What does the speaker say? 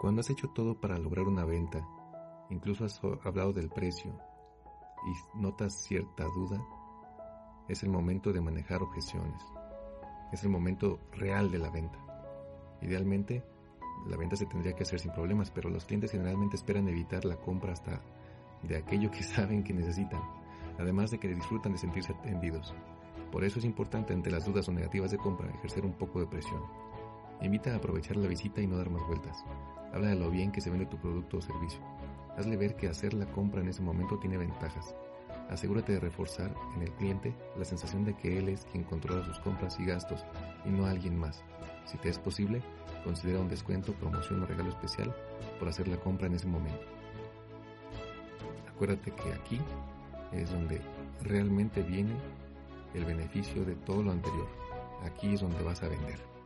Cuando has hecho todo para lograr una venta, incluso has hablado del precio y notas cierta duda, es el momento de manejar objeciones. Es el momento real de la venta. Idealmente, la venta se tendría que hacer sin problemas, pero los clientes generalmente esperan evitar la compra hasta de aquello que saben que necesitan, además de que disfrutan de sentirse atendidos. Por eso es importante ante las dudas o negativas de compra ejercer un poco de presión. Invita a aprovechar la visita y no dar más vueltas. Habla de lo bien que se vende tu producto o servicio. Hazle ver que hacer la compra en ese momento tiene ventajas. Asegúrate de reforzar en el cliente la sensación de que él es quien controla sus compras y gastos y no alguien más. Si te es posible, considera un descuento, promoción o regalo especial por hacer la compra en ese momento. Acuérdate que aquí es donde realmente viene el beneficio de todo lo anterior. Aquí es donde vas a vender.